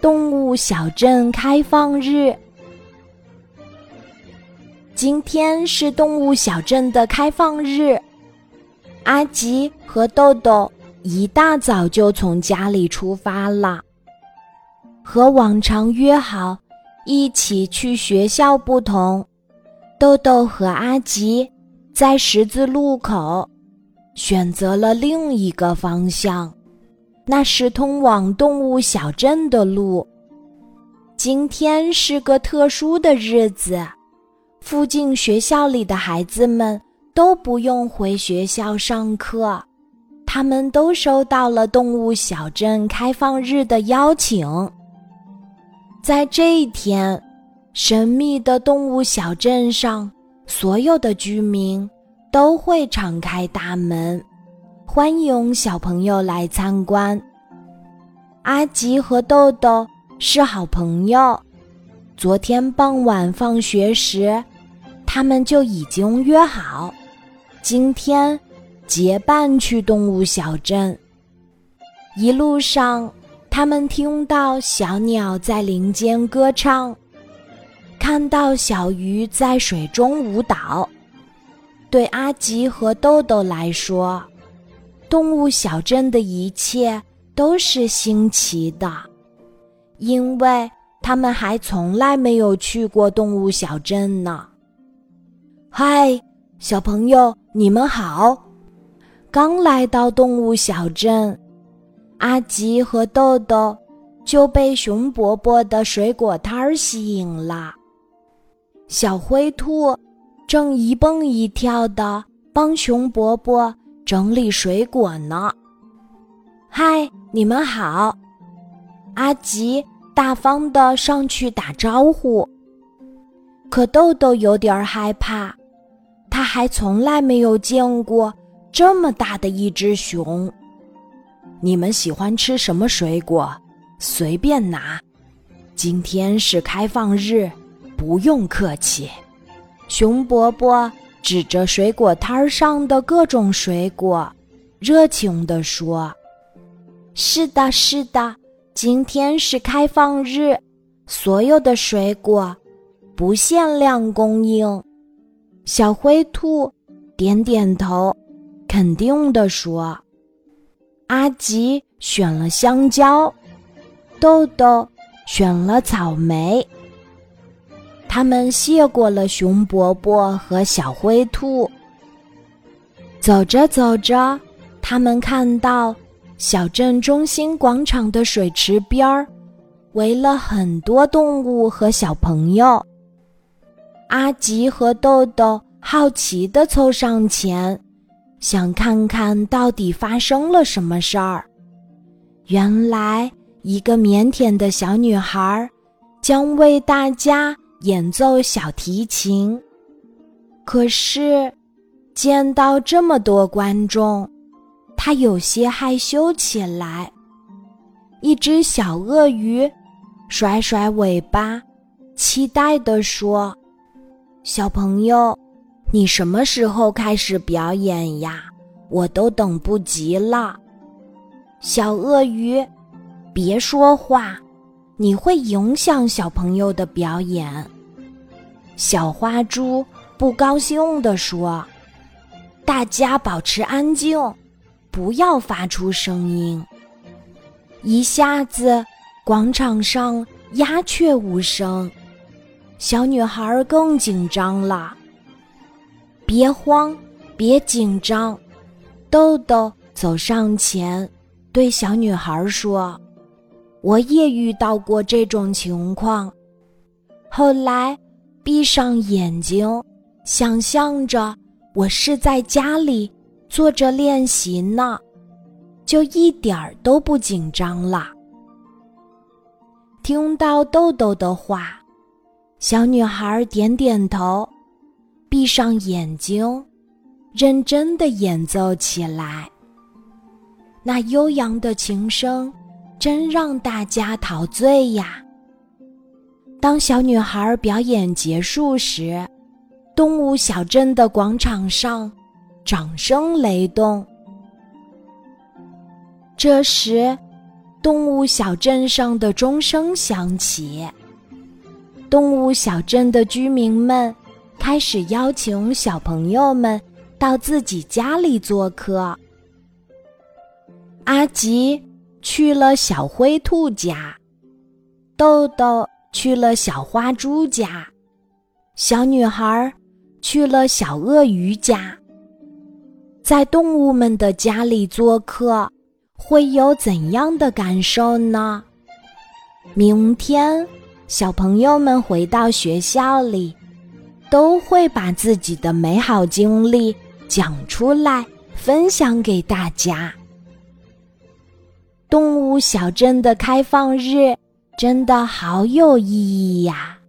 动物小镇开放日。今天是动物小镇的开放日，阿吉和豆豆一大早就从家里出发了。和往常约好一起去学校不同，豆豆和阿吉在十字路口选择了另一个方向。那是通往动物小镇的路。今天是个特殊的日子，附近学校里的孩子们都不用回学校上课，他们都收到了动物小镇开放日的邀请。在这一天，神秘的动物小镇上，所有的居民都会敞开大门。欢迎小朋友来参观。阿吉和豆豆是好朋友，昨天傍晚放学时，他们就已经约好，今天结伴去动物小镇。一路上，他们听到小鸟在林间歌唱，看到小鱼在水中舞蹈。对阿吉和豆豆来说，动物小镇的一切都是新奇的，因为他们还从来没有去过动物小镇呢。嗨，小朋友，你们好！刚来到动物小镇，阿吉和豆豆就被熊伯伯的水果摊儿吸引了。小灰兔正一蹦一跳的帮熊伯伯。整理水果呢。嗨，你们好！阿吉大方的上去打招呼。可豆豆有点害怕，他还从来没有见过这么大的一只熊。你们喜欢吃什么水果？随便拿。今天是开放日，不用客气。熊伯伯。指着水果摊上的各种水果，热情地说：“是的，是的，今天是开放日，所有的水果不限量供应。”小灰兔点点头，肯定地说：“阿吉选了香蕉，豆豆选了草莓。”他们谢过了熊伯伯和小灰兔。走着走着，他们看到小镇中心广场的水池边儿围了很多动物和小朋友。阿吉和豆豆好奇地凑上前，想看看到底发生了什么事儿。原来，一个腼腆的小女孩将为大家。演奏小提琴，可是见到这么多观众，他有些害羞起来。一只小鳄鱼甩甩尾巴，期待地说：“小朋友，你什么时候开始表演呀？我都等不及了。”小鳄鱼，别说话。你会影响小朋友的表演。小花猪不高兴地说：“大家保持安静，不要发出声音。”一下子，广场上鸦雀无声，小女孩更紧张了。别慌，别紧张，豆豆走上前对小女孩说。我也遇到过这种情况，后来闭上眼睛，想象着我是在家里坐着练习呢，就一点儿都不紧张了。听到豆豆的话，小女孩点点头，闭上眼睛，认真的演奏起来。那悠扬的琴声。真让大家陶醉呀！当小女孩表演结束时，动物小镇的广场上掌声雷动。这时，动物小镇上的钟声响起，动物小镇的居民们开始邀请小朋友们到自己家里做客。阿吉去了小灰兔家，豆豆去了小花猪家，小女孩去了小鳄鱼家。在动物们的家里做客，会有怎样的感受呢？明天，小朋友们回到学校里，都会把自己的美好经历讲出来，分享给大家。动物小镇的开放日真的好有意义呀！